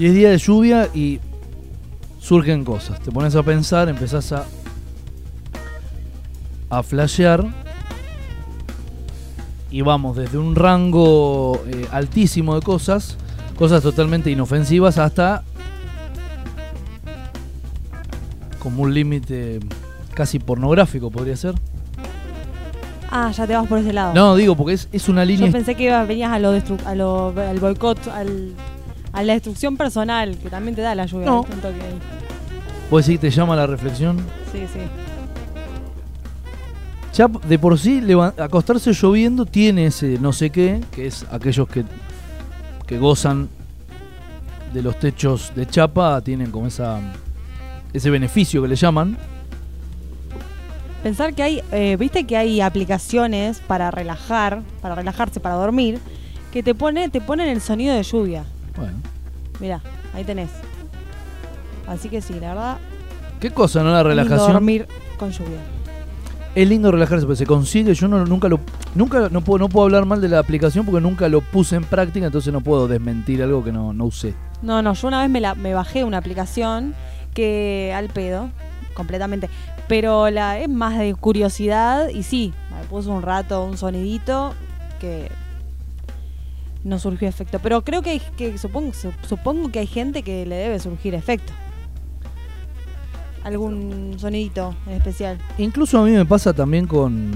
Y es día de lluvia y surgen cosas. Te pones a pensar, empezás a. a flashear. Y vamos desde un rango eh, altísimo de cosas, cosas totalmente inofensivas, hasta. como un límite casi pornográfico, podría ser. Ah, ya te vas por ese lado. No, digo, porque es, es una línea. Yo pensé que venías a lo, destru- a lo al boicot, al, a la destrucción personal, que también te da la lluvia. No. Un toque ahí. ¿Puedes decir que te llama la reflexión? Sí, sí. Ya de por sí acostarse lloviendo tiene ese no sé qué, que es aquellos que, que gozan de los techos de chapa, tienen como esa ese beneficio que le llaman. Pensar que hay, eh, viste que hay aplicaciones para relajar, para relajarse, para dormir, que te pone, te ponen el sonido de lluvia. Bueno, Mirá, ahí tenés. Así que sí, la verdad. ¿qué cosa, no la lindo relajación? dormir con lluvia. Es lindo relajarse, pero se consigue. Yo no, nunca lo nunca no puedo no puedo hablar mal de la aplicación porque nunca lo puse en práctica, entonces no puedo desmentir algo que no, no usé. No, no, yo una vez me, la, me bajé una aplicación que al pedo, completamente. Pero la es más de curiosidad y sí, me puso un rato un sonidito que no surgió efecto. Pero creo que, hay- que supongo, su- supongo que hay gente que le debe surgir efecto. Algún sonidito en especial. Incluso a mí me pasa también con.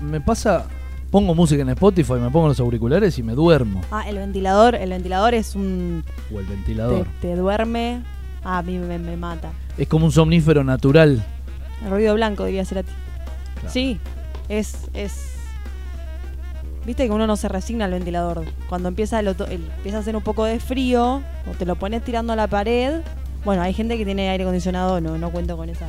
Me pasa. Pongo música en Spotify, me pongo los auriculares y me duermo. Ah, el ventilador, el ventilador es un... O el ventilador. te duerme. Ah, a mí me, me mata. Es como un somnífero natural. El ruido blanco, diría ser a ti. Claro. Sí, es, es. Viste que uno no se resigna al ventilador. Cuando empieza, el el- empieza a hacer un poco de frío, o te lo pones tirando a la pared. Bueno, hay gente que tiene aire acondicionado, no, no cuento con esa.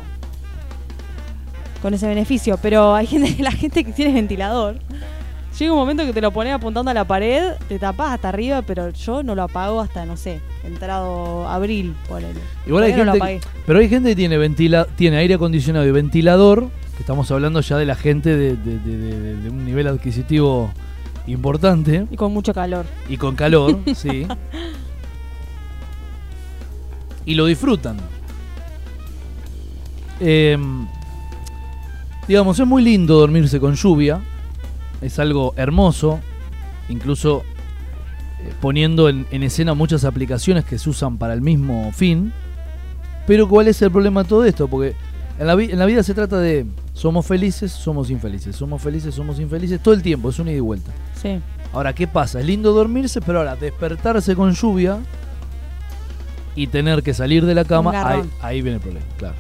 con ese beneficio. Pero hay gente, la gente que tiene ventilador. Llega un momento que te lo pones apuntando a la pared, te tapás hasta arriba, pero yo no lo apago hasta, no sé, entrado abril, ponele. Igual hay Todavía no gente, apagué. pero hay gente que tiene, ventila, tiene aire acondicionado y ventilador, que estamos hablando ya de la gente de, de- de- de- de un nivel adquisitivo importante Y con mucho calor. y con calor, sí. Y lo disfrutan. Em, digamos, es muy lindo dormirse con lluvia. Es algo hermoso. Incluso eh, poniendo en, en escena muchas aplicaciones que se usan para el mismo fin. Pero ¿cuál es el problema de todo esto? Porque en la, en la vida se trata de somos felices, somos infelices, somos felices, somos infelices, todo el tiempo, es una ida y vuelta. Sí. Ahora, ¿qué pasa? Es lindo dormirse, pero ahora despertarse con lluvia y tener que salir de la cama, Un ahí, ahí viene el problema, claro.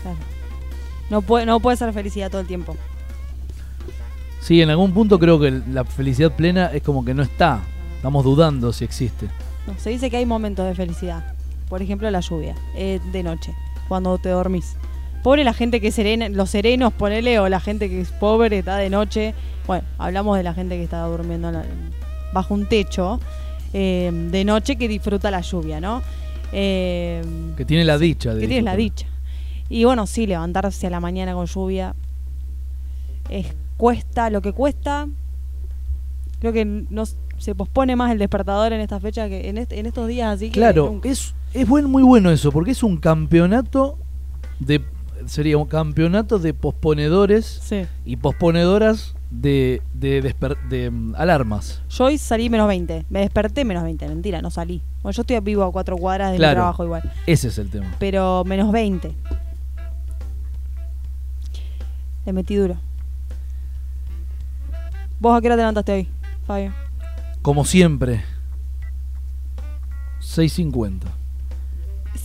Claro. No puede, no puede ser felicidad todo el tiempo. Sí, en algún punto creo que la felicidad plena es como que no está. Estamos dudando si existe. No, se dice que hay momentos de felicidad. Por ejemplo, la lluvia, eh, de noche, cuando te dormís. Pobre la gente que es serena, los serenos, ponele, o la gente que es pobre, está de noche. Bueno, hablamos de la gente que está durmiendo la- bajo un techo eh, de noche que disfruta la lluvia, ¿no? Eh, Que tiene la dicha de que tienes la dicha. Y bueno, sí, levantarse a la mañana con lluvia es cuesta lo que cuesta. Creo que no se pospone más el despertador en esta fecha que en, este- en estos días así que Claro, nunca. es, es buen, muy bueno eso, porque es un campeonato de. Sería un campeonato de posponedores Sí. y posponedoras de, de, desper- de, mm, alarmas. Yo hoy salí menos 20. Me desperté menos 20. Mentira, no salí. Bueno, yo estoy vivo a cuatro cuadras de Claro. mi trabajo igual. Ese es el tema. Pero menos 20. Le metí duro. ¿Vos a qué hora te levantaste hoy, Fabio? Como siempre. 6.50.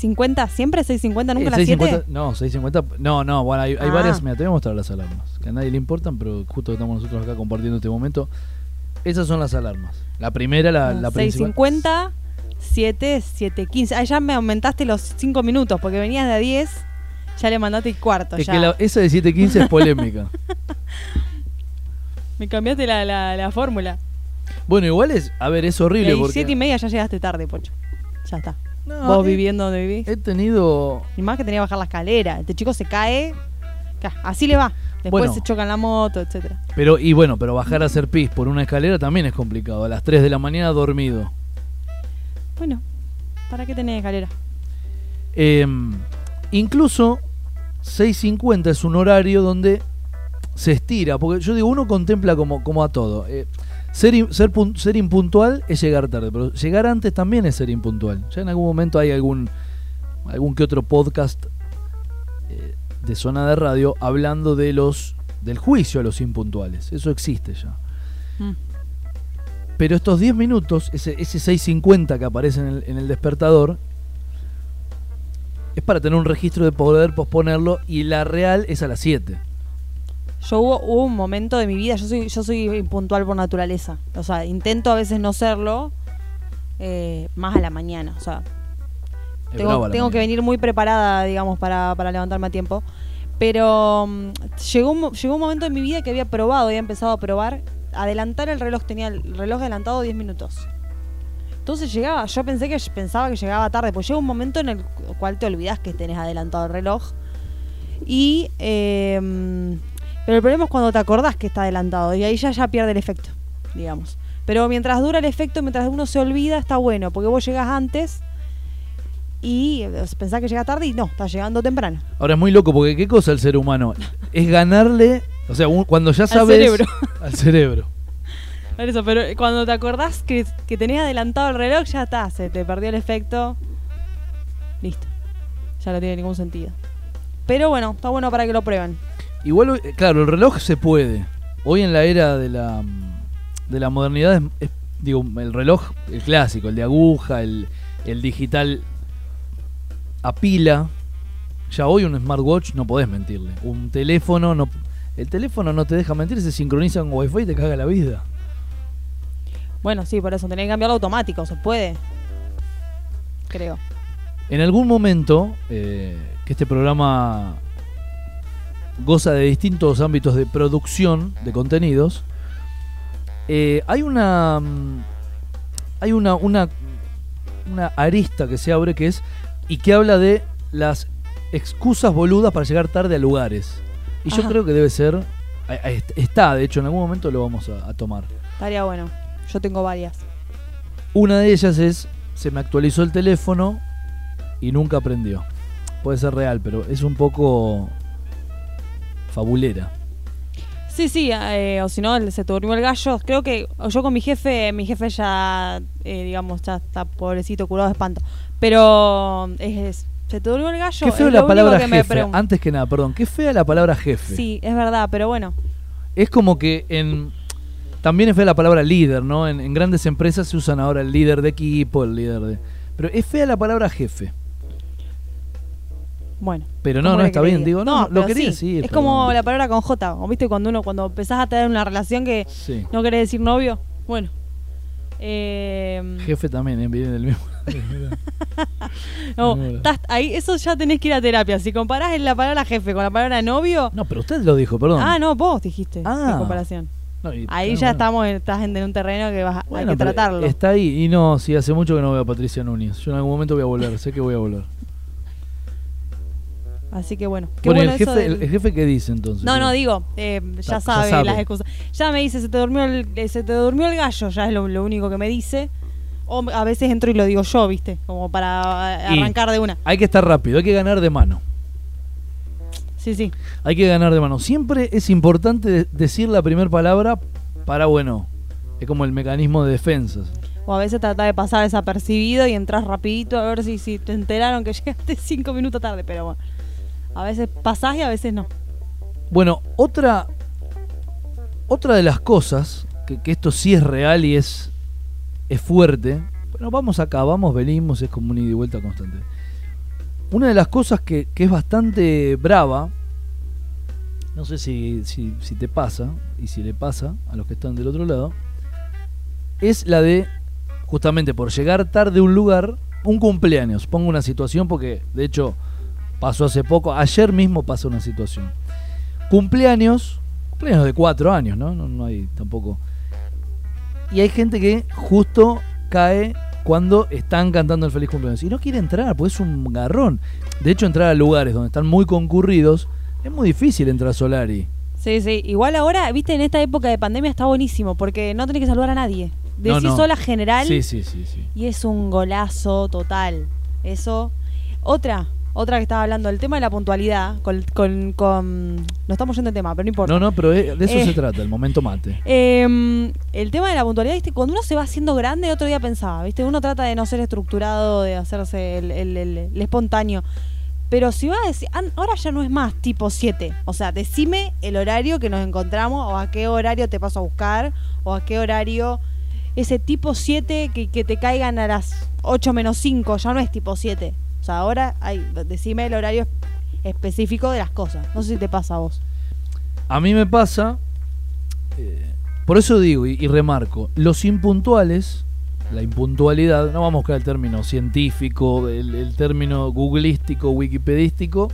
¿50? ¿Siempre 6.50? ¿Nunca Eh, las 6.50 7? No, 6.50. No, no, bueno, hay, hay Ah. varias. Mira, te voy a mostrar las alarmas. Que a nadie le importan, pero justo que estamos nosotros acá compartiendo este momento. Esas son las alarmas. La primera, la, la principal. 6.50, 7, 7.15. Ah, ya me aumentaste los 5 minutos porque venías de a 10. Ya le mandaste el cuarto. Es ya. que la- esa de 7.15 es polémica. Me cambiaste la, la, la fórmula. Bueno, igual es. A ver, es horrible Y porque. 7 y media ya llegaste tarde, Pocho. Ya está. No, Vos he- viviendo donde vivís. He tenido. Y más que tenía que bajar la escalera. Este chico se cae. ca- Así le va. Después Bueno. se choca en la moto, etcétera. Pero, y bueno, pero bajar a hacer pis por una escalera también es complicado. A las 3 de la mañana dormido. Bueno, ¿para qué tenés escalera? Em, incluso 6.50 es un horario donde se estira, porque yo digo, uno contempla como, como a todo. Eh, ser, ser, ser impuntual es llegar tarde, pero llegar antes también es ser impuntual. Ya en algún momento hay algún, algún que otro podcast eh, de zona de radio hablando de los del juicio a los impuntuales. Eso existe ya. Mm. Pero estos 10 minutos, ese, ese 6.50 que aparece en el, en el despertador, es para tener un registro de poder posponerlo y la real es a las 7. Yo hubo, hubo un momento de mi vida, yo soy, yo soy impuntual por naturaleza. O sea, intento a veces no serlo, eh, más a la mañana. O sea, Es tengo, que venir muy preparada, digamos, para, para levantarme a tiempo. Pero mm, llegó, un, llegó un momento en mi vida que había probado, había empezado a probar, adelantar el reloj, tenía el reloj adelantado 10 minutos. Entonces llegaba, yo pensé que pensaba que llegaba tarde, pues llega un momento en el cual te olvidas que tenés adelantado el reloj. Y eh, pero el problema es cuando te acordás que está adelantado y ahí ya ya pierde el efecto, digamos. Pero mientras dura el efecto, mientras uno se olvida, está bueno, porque vos llegás antes y eh, pensás que llega tarde y no, está llegando temprano. Ahora es muy loco porque ¿qué cosa el ser humano? Es ganarle, o sea, un- cuando ya sabes... cerebro. Al cerebro. Eso, pero cuando te acordás que, que tenés adelantado el reloj, ya está, se te perdió el efecto. Listo. Ya no tiene ningún sentido. Pero bueno, está bueno para que lo prueben. Igual, eh, claro, el reloj se puede. Hoy en la era de la, mm, de la modernidad, es, es, digo, el reloj, el clásico, el de aguja, el, el digital a pila. Ya hoy un smartwatch no podés mentirle. Un teléfono no... El teléfono no te deja mentir, se sincroniza con wifi y te caga la vida. Bueno, sí, por eso tenés que cambiarlo automático, se puede. Creo. En algún momento, eh, que este programa goza de distintos ámbitos de producción de contenidos, eh, hay una mm, hay una, una una arista que se abre que es y que habla de las excusas boludas para llegar tarde a lugares. Y yo creo que debe ser está, de hecho, en algún momento lo vamos a- a tomar. Estaría bueno. Yo tengo varias. Una de ellas es, se me actualizó el teléfono y nunca prendió. Puede ser real, pero es un poco fabulera. Sí, sí, eh, o si no, se te durmió el gallo. Creo que yo con mi jefe, mi jefe ya, eh, digamos, ya está pobrecito, curado de espanto. Pero es, es- se te durmió el gallo. Qué feo es la palabra que jefe. Antes que nada, perdón, qué fea la palabra jefe. Sí, es verdad, pero bueno. Es como que en... También es fea la palabra líder, ¿no? En, en grandes empresas se usan ahora el líder de equipo, el líder de... Pero es fea la palabra jefe. Bueno. Pero no, ¿cómo no, está bien, digo, no, lo quería sí. decir. Es pero- como la palabra con J, ¿o ¿viste? Cuando uno, cuando empezás a tener una relación que Sí. no querés decir novio. Bueno. Eh, Jefe también, ¿eh? viene del mismo... no, Bueno. estás ahí, eso ya tenés que ir a terapia. Si comparás la palabra jefe con la palabra novio. No, pero usted lo dijo, perdón. Ah, no, vos dijiste. Ah. en comparación. No, y- Ahí ah, ya bueno. estamos, en- estás en, en un terreno que vas, a- Bueno, hay que tratarlo. Está ahí. Y no, sí, hace mucho que no veo a Patricia Núñez. Yo en algún momento voy a volver, sé que voy a volver. Así que bueno. Qué Bueno, ¿y bueno el jefe, del- el, el jefe qué dice entonces? No, no, digo, eh, ya, sabe, las excusas. Ya me dice, se te durmió el, eh, se te durmió el gallo, ya es lo, lo único que me dice. O a veces entro y lo digo yo, ¿viste? Como para eh, Y- arrancar de una. Hay que estar rápido, hay que ganar de mano. Sí, sí. Hay que ganar de mano. Siempre es importante de- decir la primera palabra para, bueno, es como el mecanismo de defensas. O a veces trata de pasar desapercibido y entras rapidito a ver si, si te enteraron que llegaste cinco minutos tarde, pero bueno. A veces pasás y a veces no. Bueno, otra, otra de las cosas, que, esto sí es real y es, es fuerte, bueno, vamos acá, vamos, venimos, es como un ida y vuelta constante. Una de las cosas que, que es bastante brava, no sé si, si, si te pasa, y si le pasa a los que están del otro lado, es la de, justamente por llegar tarde a un lugar, un cumpleaños. Pongo una situación porque, de hecho, pasó hace poco, ayer mismo pasó una situación. Cumpleaños, cumpleaños de cuatro años, ¿no? No, no hay tampoco. Y hay gente que justo cae cuando están cantando el feliz cumpleaños. Y no quiere entrar, porque es un garrón. De hecho, entrar a lugares donde están muy concurridos, es muy difícil entrar a Solari. Sí, sí. Igual ahora, viste, en esta época de pandemia está buenísimo porque no tenés que saludar a nadie. Decís no. hola general Sí, sí, sí, sí. y es un golazo total. Eso. Otra, otra que estaba hablando, el tema de la puntualidad. Con, con, con- No estamos yendo de tema, pero no importa. No, no, pero de eso Eh. se trata, el momento mate. Eh, el tema de la puntualidad, ¿viste? cuando uno se va haciendo grande, otro día pensaba, ¿viste? Uno trata de no ser estructurado, de hacerse el, el- el- el espontáneo. Pero si vas a decir, an- ahora ya no es más tipo 7. O sea, decime el horario que nos encontramos, o a qué horario te paso a buscar, o a qué horario. Ese tipo 7 que, que te caigan a las 8 menos 5, ya no es tipo 7. Sea, ahora hay, decime el horario específico de las cosas. No sé si te pasa a vos. A mí me pasa, eh, por eso digo y, y remarco, los impuntuales, la impuntualidad, no vamos a buscar el término científico, el, el término googlístico, wikipedístico,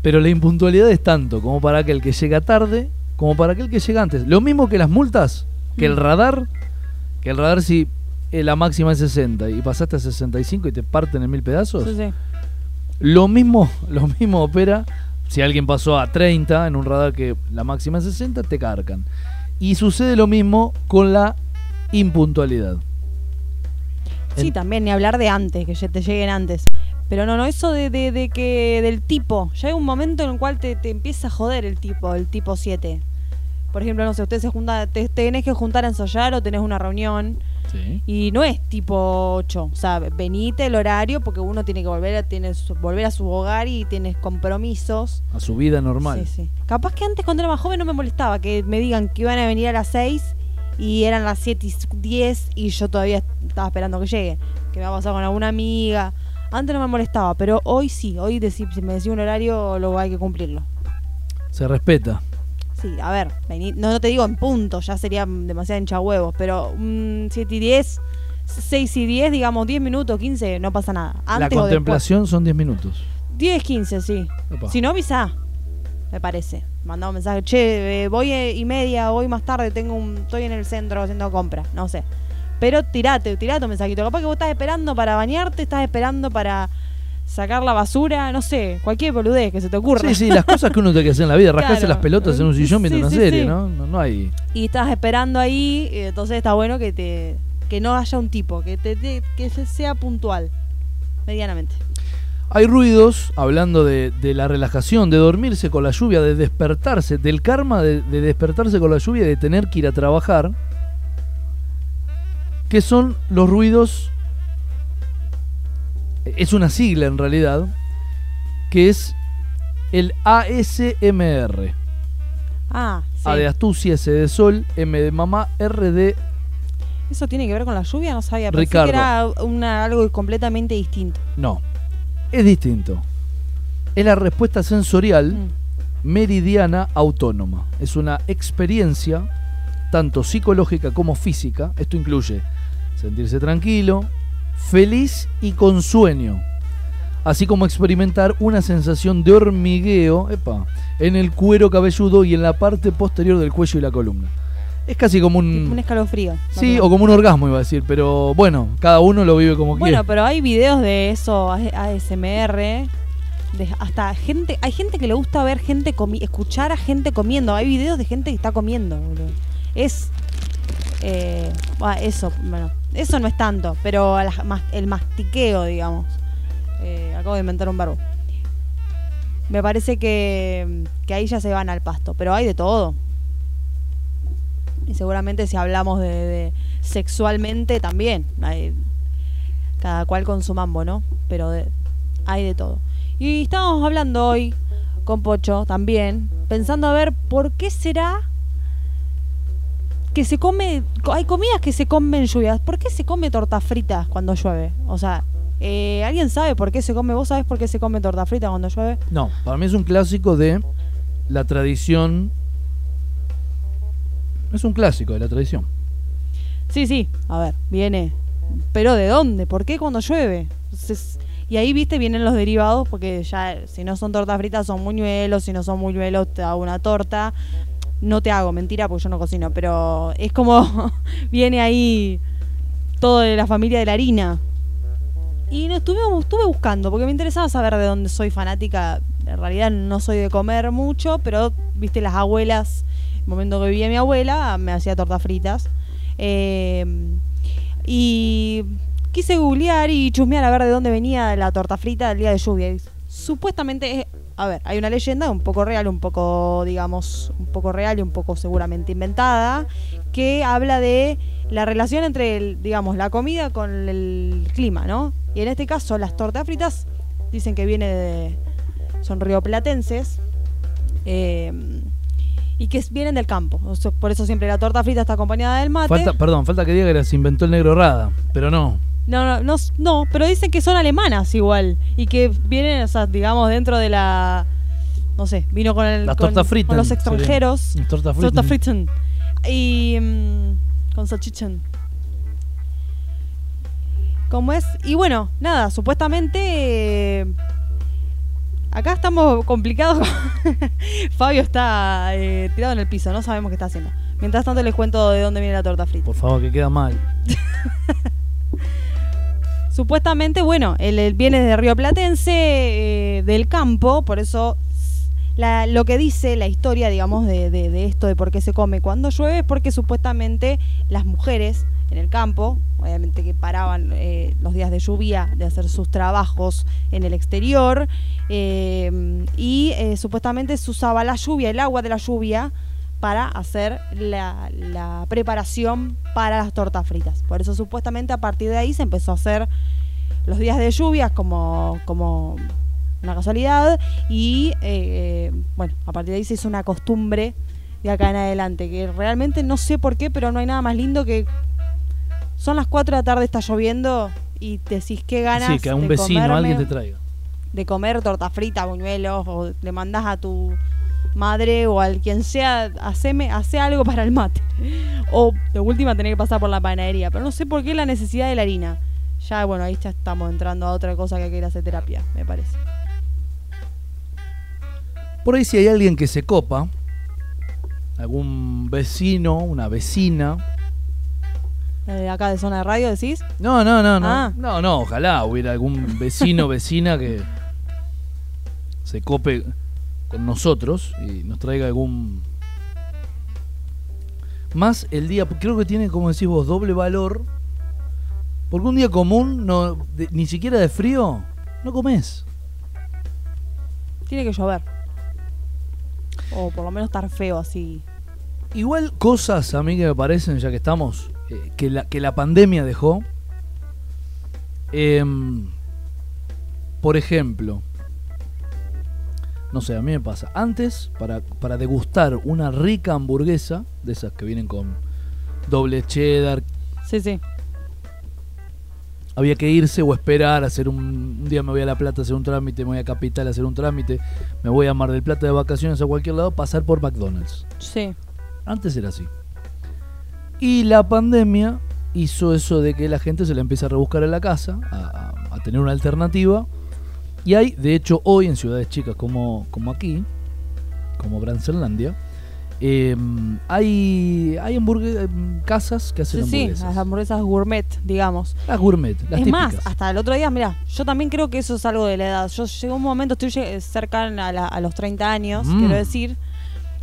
pero la impuntualidad es tanto como para aquel que llega tarde, como para aquel que llega antes. Lo mismo que las multas, que el Mm. radar, que el radar si la máxima es 60 y pasaste a 65 y te parten en mil pedazos, Sí, sí. lo mismo, lo mismo opera si alguien pasó a 30 en un radar que la máxima es 60, te cargan. Y sucede lo mismo con la impuntualidad. Sí, En- también, ni hablar de antes, que te lleguen antes. Pero no, no, eso de, de, de que del tipo. Ya hay un momento en el cual te, te empieza a joder el tipo, el tipo 7. Por ejemplo, no sé, ustedes se juntan, te, tenés que juntar a ensayar o tenés una reunión. Sí. Y no es tipo 8. O sea, venite el horario porque uno tiene que volver a, tiene su- volver a su hogar y tienes compromisos. A su vida normal. Sí, sí. Capaz que antes cuando era más joven no me molestaba que me digan que iban a venir a las 6 y eran las 7 y 10 y yo todavía estaba esperando que llegue. Que me va a pasar con alguna amiga. Antes no me molestaba, pero hoy sí. Hoy si me decía un horario, lo hay que cumplirlo. Se respeta. Sí, a ver, vení- no, no te digo en punto, ya sería demasiado hincha huevos, pero un 7 y 10, 6 y 10, digamos 10 minutos, 15, no pasa nada. Antes la contemplación son 10 minutos. 10, 15, sí. Epa. Si no, avisa, me parece. Mandá un mensaje, che, eh, voy eh, y media, voy más tarde, tengo un, estoy en el centro haciendo compras, no sé. Pero tirate, tirate un mensajito. Capaz que vos estás esperando para bañarte, estás esperando para sacar la basura, no sé, cualquier boludez que se te ocurra. Sí, sí, las cosas que uno tiene que hacer en la vida, rascarse Claro. las pelotas en un sillón viendo Sí, una sí, serie, sí. ¿no? ¿no? No hay. Y estás esperando ahí, eh, entonces está bueno que te que no haya un tipo, que te, te- que se- sea puntual, medianamente. Hay ruidos, hablando de, de la relajación, de dormirse con la lluvia, de despertarse, del karma de, de despertarse con la lluvia y de tener que ir a trabajar, que son los ruidos, es una sigla en realidad, que es el ASMR. Ah, sí. A de astucia, S de sol, M de mamá, R de ¿Eso tiene que ver con la lluvia? No sabía. Pensé Ricardo. que era una, algo completamente distinto. No, es distinto. Es la respuesta sensorial Mm. meridiana autónoma. Es una experiencia tanto psicológica como física. Esto incluye sentirse tranquilo, feliz y con sueño. Así como experimentar una sensación de hormigueo epa, en el cuero cabelludo y en la parte posterior del cuello y la columna. Es casi como un un... escalofrío. Sí, o como un orgasmo iba a decir, pero bueno, cada uno lo vive como Bueno, quiere. pero hay videos de eso, ASMR. De hasta gente, hay gente que le gusta ver gente comi escuchar a gente comiendo. Hay videos de gente que está comiendo, boludo. Es eh, bah, eso, bueno, eso no es tanto, pero el mastiqueo, digamos. Eh, acabo de inventar un verbo. Me parece que, que ahí ya se van al pasto, pero hay de todo. Y seguramente si hablamos de, de sexualmente también. Hay, cada cual con su mambo, ¿no? Pero de- hay de todo. Y estábamos hablando hoy con Pocho también, pensando a ver por qué será que se come. Hay comidas que se comen lluvias. ¿Por qué se come torta frita cuando llueve? O sea, eh, ¿alguien sabe por qué se come? ¿Vos sabés por qué se come torta frita cuando llueve? No, para mí es un clásico de la tradición. Es un clásico de la tradición. Sí, sí, a ver, viene. ¿Pero de dónde? ¿Por qué cuando llueve? Entonces, y ahí, viste, vienen los derivados, porque ya si no son tortas fritas son muñuelos, si no son muñuelos te hago una torta. No te hago, mentira, porque yo no cocino, pero es como viene ahí todo de la familia de la harina. Y no estuve, estuve buscando, porque me interesaba saber de dónde soy fanática. En realidad no soy de comer mucho, pero viste las abuelas, el momento que vivía mi abuela, me hacía tortas fritas. Eh, y quise googlear y chusmear a ver de dónde venía la torta frita del día de lluvia. Supuestamente es, a ver, hay una leyenda un poco real, un poco, digamos, un poco real y un poco seguramente inventada, que habla de la relación entre, el, digamos, la comida con el clima, ¿no? Y en este caso, las tortas fritas dicen que viene de, son rioplatenses. Eh, y que vienen del campo. Por eso siempre la torta frita está acompañada del mate. Perdón, falta que diga que se inventó el negro Rada, pero no. No, no, no, no, pero dicen que son alemanas igual. Y que vienen, o sea, digamos, dentro de la. No sé, vino con el. Las con, tortas fritas. con los extranjeros. sería. Torta Torta frita. friten. Y. mm, con salchichón. ¿Cómo es? Y bueno, nada, supuestamente. eh, acá estamos complicados. Fabio está eh, tirado en el piso, no sabemos qué está haciendo. Mientras tanto les cuento de dónde viene la torta frita. Por favor, que queda mal. Supuestamente, bueno, el, el viene de Río Platense, eh, del campo, por eso la- lo que dice la historia, digamos, de, de- de esto, de por qué se come cuando llueve, es porque supuestamente las mujeres en el campo, obviamente que paraban eh, los días de lluvia de hacer sus trabajos en el exterior, eh, y eh, supuestamente se usaba la lluvia, el agua de la lluvia, para hacer la, la preparación para las tortas fritas. Por eso supuestamente a partir de ahí se empezó a hacer los días de lluvias como, como una casualidad y eh, bueno, a partir de ahí se hizo una costumbre de acá en adelante, que realmente no sé por qué, pero no hay nada más lindo que son las 4 de la tarde, está lloviendo y te decís qué ganas Sí, que a un de vecino, comerme- alguien te traiga. de comer torta frita, buñuelos, o le mandás a tu madre o al quien sea, haceme, hace algo para el mate. O de última tener que pasar por la panadería. Pero no sé por qué la necesidad de la harina. Ya, bueno, ahí ya estamos entrando a otra cosa que hay que ir a hacer terapia, me parece. Por ahí si hay alguien que se copa, algún vecino, una vecina. Eh, acá de zona de radio decís. No, no, no, no. Ah. No, no, ojalá hubiera algún vecino, vecina que se cope nosotros y nos traiga algún... Más el día, creo que tiene, como decís vos, doble valor. Porque un día común, no, de- ni siquiera de frío, no comes. Tiene que llover. O por lo menos estar feo así. Igual cosas a mí que me parecen, ya que estamos, eh, que, la, que la pandemia dejó. Em, por ejemplo, no sé, a mí me pasa. Antes, para, para degustar una rica hamburguesa, de esas que vienen con doble cheddar, Sí, sí. había que irse o esperar, hacer un, un día me voy a La Plata a hacer un trámite, me voy a Capital a hacer un trámite, me voy a Mar del Plata de vacaciones a cualquier lado, pasar por McDonald's. Sí. Antes era así. Y la pandemia hizo eso de que la gente se la empieza a rebuscar en la casa, a, a- a tener una alternativa. Y hay, de hecho, hoy en ciudades chicas como, como aquí, como Brancelandia, eh, hay, hay hamburgue- em, casas que hacen Sí, sí, hamburguesas. las hamburguesas gourmet, digamos. Las gourmet, las es típicas. más, hasta el otro día, mira, yo también creo que eso es algo de la edad. Yo llegó un momento, estoy lle- cerca a, los 30 años, Mm. quiero decir.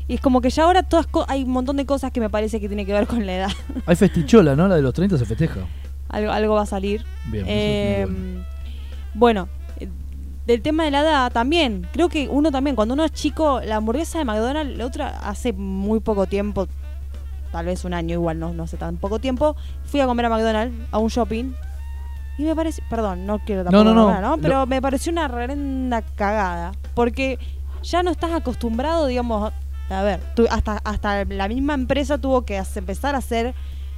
Y es como que ya ahora todas hay un montón de cosas que me parece que tiene que ver con la edad. Hay festichola, ¿no? La de los 30 se festeja. algo, algo va a salir. Bien, eso es Eh, muy bueno, eh, del tema de la edad también, creo que uno también, cuando uno es chico, la hamburguesa de McDonald's, la otra hace muy poco tiempo, tal vez un año igual, no, no hace tan poco tiempo, fui a comer a McDonald's, a un shopping, y me parece, perdón, no quiero tampoco No, no, no. Pero Lo- me pareció una reverenda cagada, porque ya no estás acostumbrado, digamos, a ver, tú- hasta, hasta la misma empresa tuvo que empezar a hacer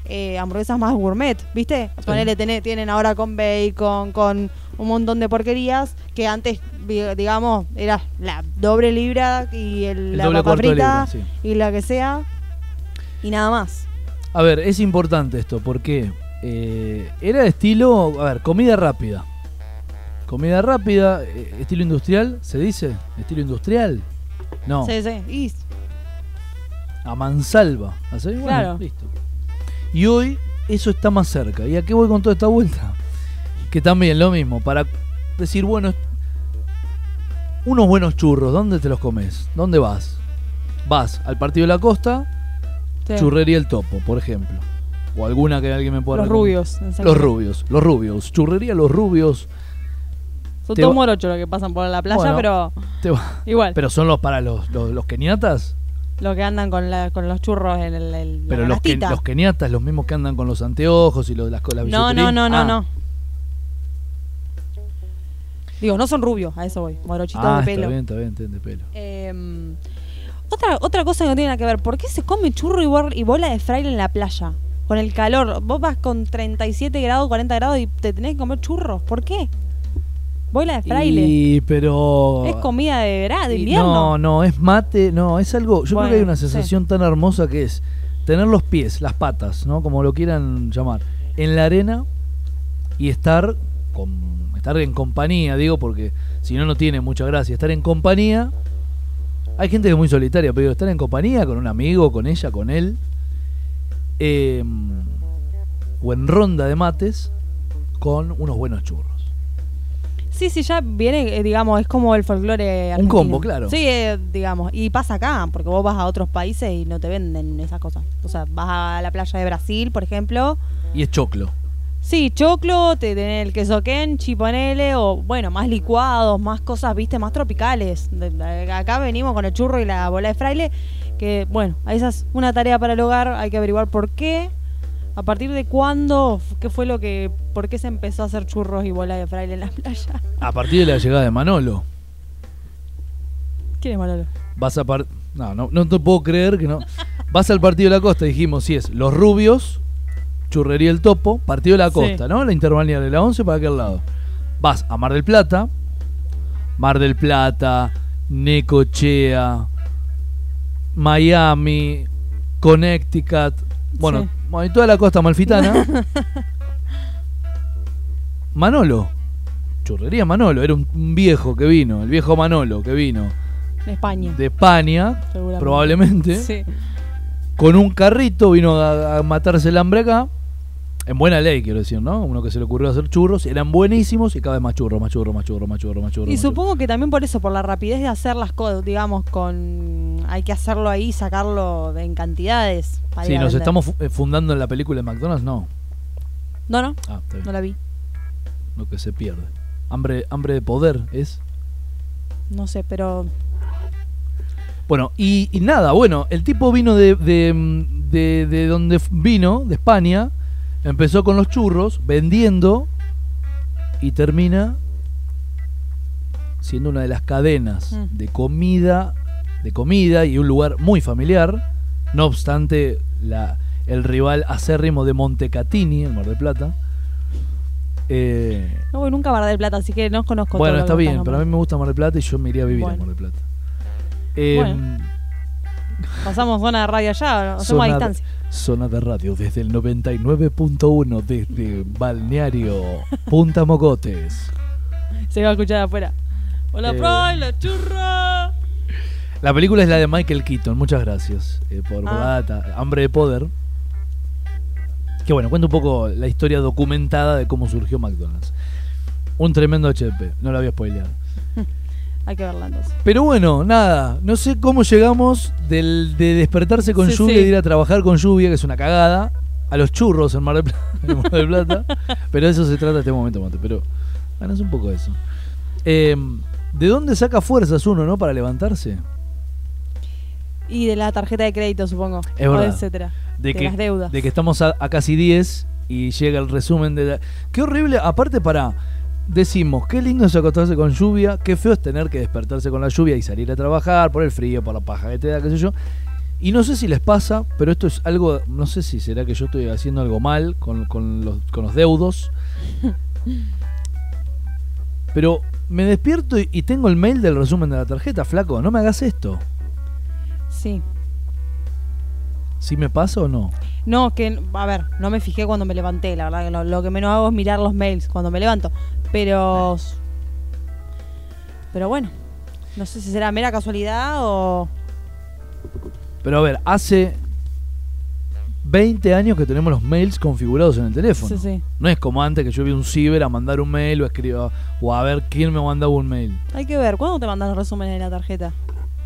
eh, hamburguesas más gourmet, ¿viste? Ponele, tené- tienen ahora con bacon, con un montón de porquerías que antes, digamos, era la doble libra y el, El la papa frita libra, sí. y la que sea y nada más. A ver, es importante esto porque eh, era de estilo, a ver, comida rápida. Comida rápida, eh, estilo industrial, ¿se dice? ¿Estilo industrial? No, Sí, sí. Y a mansalva. ¿Así? Bueno, Claro. listo. Y hoy eso está más cerca. ¿Y a qué voy con toda esta vuelta? Que también lo mismo, para decir, bueno, unos buenos churros, ¿dónde te los comes? ¿Dónde vas? Vas al Partido de la Costa, sí. Churrería El Topo, por ejemplo. O alguna que alguien me pueda Los rubios. Los rubios, los rubios. Churrería Los Rubios. Son todos morochos los que pasan por la playa, Bueno. pero Te va- igual. Pero son los para los, los, los keniatas. Los que andan con, la, con los churros en el, el- Pero la los, que, los keniatas, los mismos que andan con los anteojos y los, las con la No, no, no, no, Ah. no. Digo, no son rubios, a eso voy. Morochitos Ah, de está pelo. bien, está bien, está bien, de pelo. Eh, otra, otra cosa que no tiene nada que ver, ¿por qué se come churro y bola de fraile en la playa? Con el calor, vos vas con 37 grados, 40 grados y te tenés que comer churros, ¿por qué? Bola de fraile. Y, pero... Es comida de verano, de invierno. No, no, es mate, no, es algo. Yo creo que hay una sí. sensación tan hermosa que es tener los pies, las patas, ¿no? Como lo quieran llamar, en la arena y estar con estar en compañía, digo, porque si no no tiene mucha gracia. Estar en compañía. Hay gente que es muy solitaria, pero estar en compañía con un amigo, con ella, con él. eh, o en ronda de mates con unos buenos churros. Sí, sí, ya viene, eh, digamos, es como el folclore Un argentino. combo, claro. Sí, eh, digamos, y pasa acá, porque vos vas a otros países y no te venden esas cosas. O sea, vas a la playa de Brasil, por ejemplo. Y es choclo. Sí, choclo, te tenés el queso kenchi, ponele, o bueno, más licuados, más cosas, viste, más tropicales. De- de- acá venimos con el churro y la bola de fraile, que bueno, esa es una tarea para el hogar, hay que averiguar por qué, a partir de cuándo, qué fue lo que, por qué se empezó a hacer churros y bola de fraile en la playa. A partir de la llegada de Manolo. ¿Quién es Manolo? Vas a par no, no, no te puedo creer que no. Vas al partido de la costa, dijimos, si es Los Rubios, Churrería El Topo, partido de la Sí. costa, ¿no? La interbalnear de la 11 para aquel lado. Vas a Mar del Plata, Mar del Plata, Necochea, Miami, Connecticut, bueno, Sí. Bueno, y toda la costa malfitana. Manolo, Churrería Manolo, era un, un viejo que vino, el viejo Manolo que vino De España. de España, probablemente, Sí. con un carrito, vino a, a matarse el hambre acá. En buena ley, quiero decir, ¿no? Uno que se le ocurrió hacer churros, eran buenísimos y cada vez más churros, más churros, más churros, más churros, más churros. Y más churros. supongo que también por eso, por la rapidez de hacer las cosas, digamos, con hay que hacerlo ahí, sacarlo en cantidades. para Sí, nos estamos eh, fundando en la película de McDonald's, no. No, no, Ah, está bien. no la vi. Lo que se pierde. Hambre, hambre de poder es. No sé, pero Bueno, y, y nada, bueno, el tipo vino de, de, de- de donde vino, de España, empezó con los churros, vendiendo, y termina siendo una de las cadenas Mm. de comida, de comida y un lugar muy familiar. No obstante, la, el rival acérrimo de Montecatini, en Mar del Plata. Eh, no voy nunca a Mar del Plata, así que no conozco bueno, todo está bien, pero a mí me gusta Mar del Plata y yo me iría a vivir a Bueno. Mar del Plata. Eh, Bueno. Pasamos zona de radio allá, hacemos a Zona de- distancia. Zona de radio desde el 99.1 desde Balneario Punta Mogotes. Se va a escuchar de afuera. Hola, Eh. Fry, la churra. La película es la de Michael Keaton, muchas gracias eh, por, por Ah. la data. Hambre de poder. Que bueno, cuenta un poco la historia documentada de cómo surgió McDonald's. Un tremendo HP, no lo había spoileado. Hay que verla entonces. Pero bueno, nada, no sé cómo llegamos del, de despertarse con Sí, lluvia sí. y de ir a trabajar con lluvia, que es una cagada, a los churros en Mar del en Mar del Plata. pero de eso se trata este momento, Mate. Pero bueno, es un poco eso. Eh, ¿De dónde saca fuerzas uno, no? Para levantarse. Y de la tarjeta de crédito, supongo. Es o verdad. etcétera. De, De que, las deudas. de que estamos a, a casi 10 y llega el resumen de... la- Qué horrible, aparte para... Decimos, qué lindo es acostarse con lluvia, qué feo es tener que despertarse con la lluvia y salir a trabajar por el frío, por la paja que te da, qué sé yo. Y no sé si les pasa, pero esto es algo, no sé si será que yo estoy haciendo algo mal con, con los, con los deudos. Pero me despierto y, y tengo el mail del resumen de la tarjeta, flaco, no me hagas esto. Sí. ¿Sí me pasa o no? No, que, a ver, no me fijé cuando me levanté, la verdad que lo, lo que menos hago es mirar los mails cuando me levanto. Pero. Pero bueno, no sé si será mera casualidad o. Pero a ver, hace 20 años que tenemos los mails configurados en el teléfono. Sí, sí. No es como antes que yo vi un ciber a mandar un mail o escriba o a ver quién me mandaba un mail. Hay que ver, ¿cuándo te mandan los resúmenes de la tarjeta?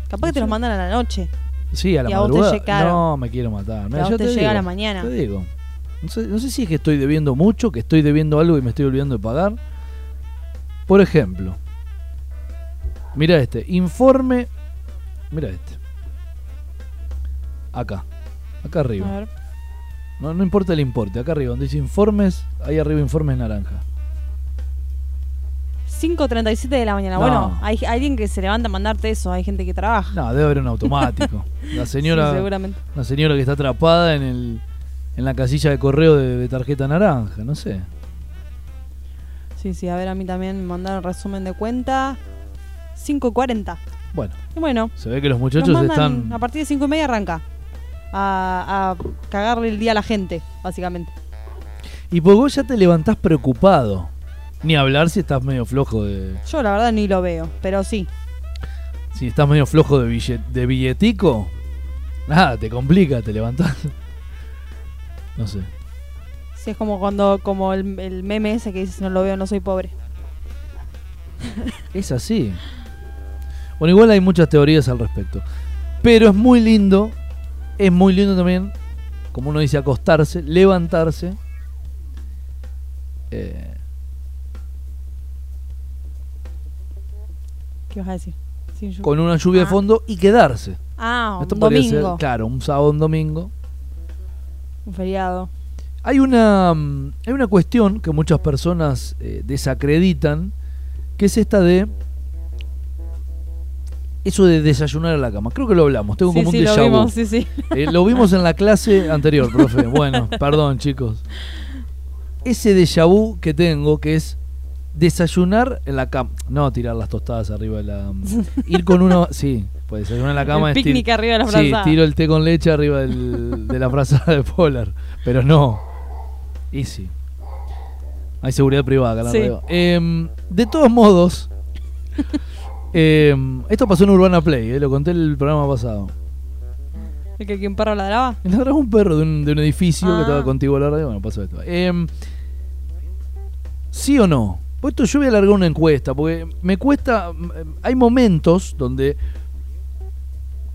Capaz que te los mandan a la noche. Sí, a la Y a vos te madrugada. llega-. No, me quiero matar. Mira, a vos yo te te llega digo, a la mañana. Te digo. No sé, no sé si es que estoy debiendo mucho, que estoy debiendo algo y me estoy olvidando de pagar. Por ejemplo, mira este, informe, mira este. Acá, acá arriba. No, no importa el importe, acá arriba, donde dice informes, ahí arriba informes naranja. 5.37 de la mañana. No. Bueno, hay alguien que se levanta a mandarte eso. Hay gente que trabaja. No, debe haber un automático. La señora, Sí, seguramente. la señora que está atrapada en el en la casilla de correo de, de tarjeta naranja, no sé. Sí, sí, a ver, a mí también me mandaron resumen de cuenta. 5.40. Bueno, Y bueno, se ve que los muchachos mandan- están a partir de 5 y media arranca. A, a cagarle el día a la gente, básicamente. Y vos ya te levantás preocupado. Ni hablar si estás medio flojo de. Yo la verdad ni lo veo, pero sí. Si estás medio flojo de, billet- de billetico. Nada, te complica, te levantás. No sé. Sí, es como cuando como el, el meme ese que dice si no lo veo no soy pobre. Es así. Bueno, igual hay muchas teorías al respecto. Pero es muy lindo. Es muy lindo también, como uno dice, acostarse, levantarse. eh, ¿Qué vas a decir? Sin lluvia. con una lluvia Ah. de fondo y quedarse. Ah, Esto un podría domingo. ser, claro, un sábado, un domingo. Un feriado. Hay una, mm, hay una cuestión que muchas personas eh, desacreditan, que es esta de eso de desayunar en la cama. Creo que lo hablamos, tengo sí, como sí, un lo déjà vu. vimos, sí, sí. Eh, lo vimos en la clase anterior, profe. Bueno, perdón, chicos. Ese déjà vu que tengo, que es desayunar en la cama. No tirar las tostadas arriba de la. Ir con uno. Sí, pues desayunar en la cama el es. picnic arriba de la Sí, frazada. tiro el té con leche arriba del- de la frazada de Polar. Pero no. Easy. Hay seguridad privada acá Sí. radio. Em, de todos modos. em, esto pasó en Urbana Play, eh, lo conté en el programa pasado. ¿El que quien perro ladraba? Ladraba un perro de un, de un edificio que Ah. estaba contigo a la radio. Bueno, pasó esto. Em, ¿Sí o no? Pues esto yo voy a alargar una encuesta, porque me cuesta. mm, Hay momentos donde.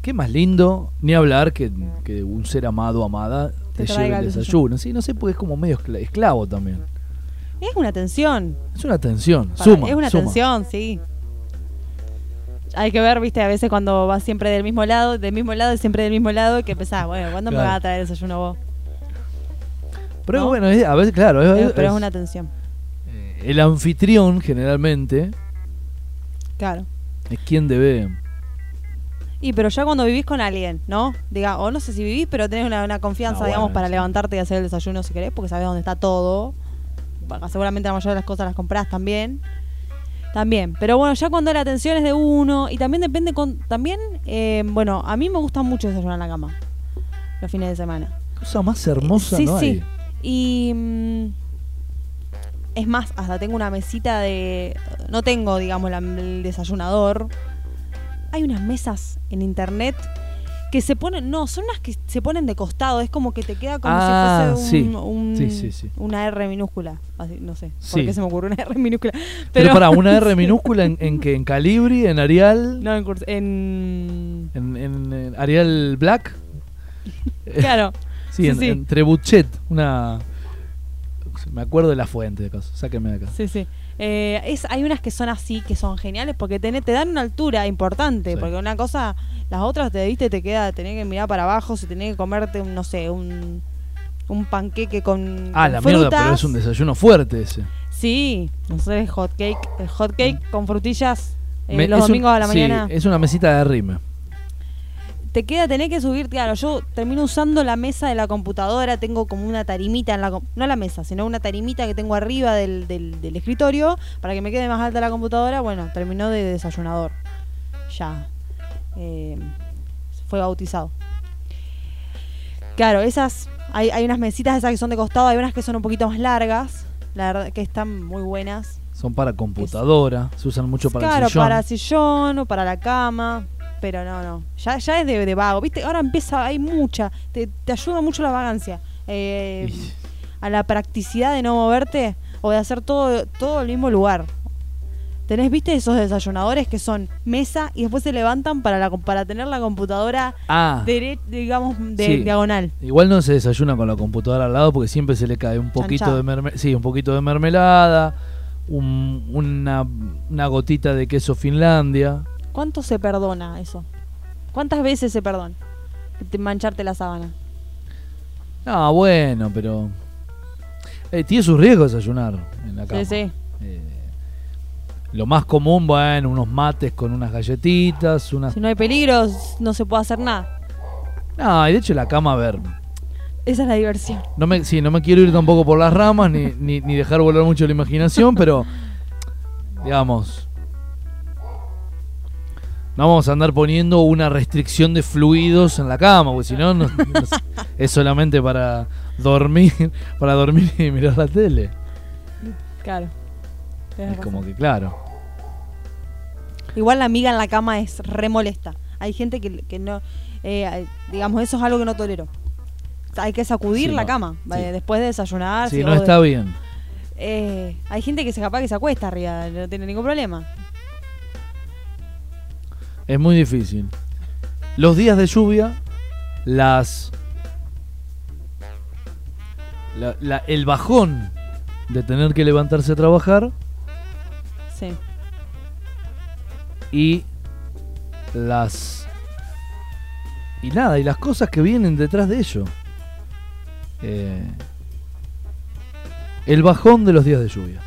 Qué más lindo, ni hablar que, que un ser amado o amada te, Te lleve el desayuno. Sí, no sé, porque es como medio escla- esclavo también. Es una tensión. Es una tensión, Para- suma. es una suma. tensión, sí. Hay que ver, viste, a veces cuando vas siempre del mismo lado, del mismo lado y siempre del mismo lado, y que pensás, bueno, ¿cuándo me vas a traer el desayuno vos? Pero ¿no? bueno, es- a veces, claro, es- pero es es- una tensión. El anfitrión generalmente Claro. es quien debe. Y pero ya cuando vivís con alguien, ¿no? Diga, o no sé si vivís, pero tenés una, una confianza, digamos, bueno, para sí. levantarte y hacer el desayuno si querés, porque sabés dónde está todo. Bueno, seguramente la mayoría de las cosas las comprás también. También. Pero bueno, ya cuando la atención es de uno, y también depende con. También, eh, bueno, a mí me gusta mucho desayunar en la cama. Los fines de semana. Cosa más hermosa, sí, ¿no? sí. hay. Y. mm, es más, hasta tengo una mesita de. No tengo, digamos, la- el desayunador. Hay unas mesas en internet que se ponen. No, son unas que se ponen de costado. Es como que te queda como Ah, si fuese sí. un, Sí, una R minúscula. Así, no sé por qué se me ocurrió una R minúscula. Pero, Pero, para una R minúscula en, en que en Calibri, en Arial, No, en, en- en, en- en Arial Black. Claro. Sí, en, sí. en Trebuchet, una. Me acuerdo de la fuente de cosas. Sáquenme de acá. Sí, sí. Eh, es, hay unas que son así, que son geniales, porque te, te dan una altura importante. Sí. Porque una cosa, las otras te viste, te queda, tenés que mirar para abajo, si tenés que comerte, un, no sé, un, un panqueque con. Ah, con la mierda, frutas. pero es un desayuno fuerte ese. Sí, no sé, hot cake, el hot cake con frutillas eh, Me- los un- domingos a la sí, mañana. es una mesita de rime. Te queda, tenés que subir, claro, yo termino usando la mesa de la computadora, tengo como una tarimita en la, no la mesa, sino una tarimita que tengo arriba del, del, del escritorio para que me quede más alta la computadora, bueno, terminó de desayunador, ya, eh, fue bautizado. Claro, esas, hay, hay unas mesitas esas que son de costado, hay unas que son un poquito más largas, la verdad que están muy buenas. Son para computadora, se usan mucho para claro, el sillón. para sillón o para la cama. Pero no, no. Ya, ya es de, de vago. ¿Viste? Ahora empieza, hay mucha. Te, te ayuda mucho la vagancia. Eh, a la practicidad de no moverte o de hacer todo, todo el mismo lugar. Tenés, viste, esos desayunadores que son mesa y después se levantan para, la, para tener la computadora Ah, dere- digamos, de Sí. diagonal. igual no se desayuna con la computadora al lado porque siempre se le cae un poquito de mermelada, sí, un poquito de mermelada, un- una, una gotita de queso Finlandia. ¿Cuánto se perdona eso? ¿Cuántas veces se perdona? Te- Mancharte la sábana. No, bueno, pero eh, tiene sus riesgos desayunar en la cama. Sí, sí. Eh, lo más común, bueno, unos mates con unas galletitas, unas... Si no hay peligros, no se puede hacer nada. No, y de hecho la cama, a ver, Esa es la diversión. no me, sí, no me quiero ir tampoco por las ramas ni, ni, ni dejar volar mucho la imaginación, pero digamos, no vamos a andar poniendo una restricción de fluidos en la cama, porque si no, no- no- es solamente para dormir, para dormir y mirar la tele. Claro. Es como que claro. Igual la amiga en la cama es re molesta. Hay gente que, que no. eh, digamos, eso es algo que no tolero. Hay que sacudir Sí, la no. cama Sí. eh, después de desayunar. Si si- no de- está bien. eh, hay gente que se capaz que se acuesta arriba, no tiene ningún problema. Es muy difícil. Los días de lluvia, las. la- la- el bajón de tener que levantarse a trabajar Sí. y las. y nada, y las cosas que vienen detrás de ello. Eh, el bajón de los días de lluvia.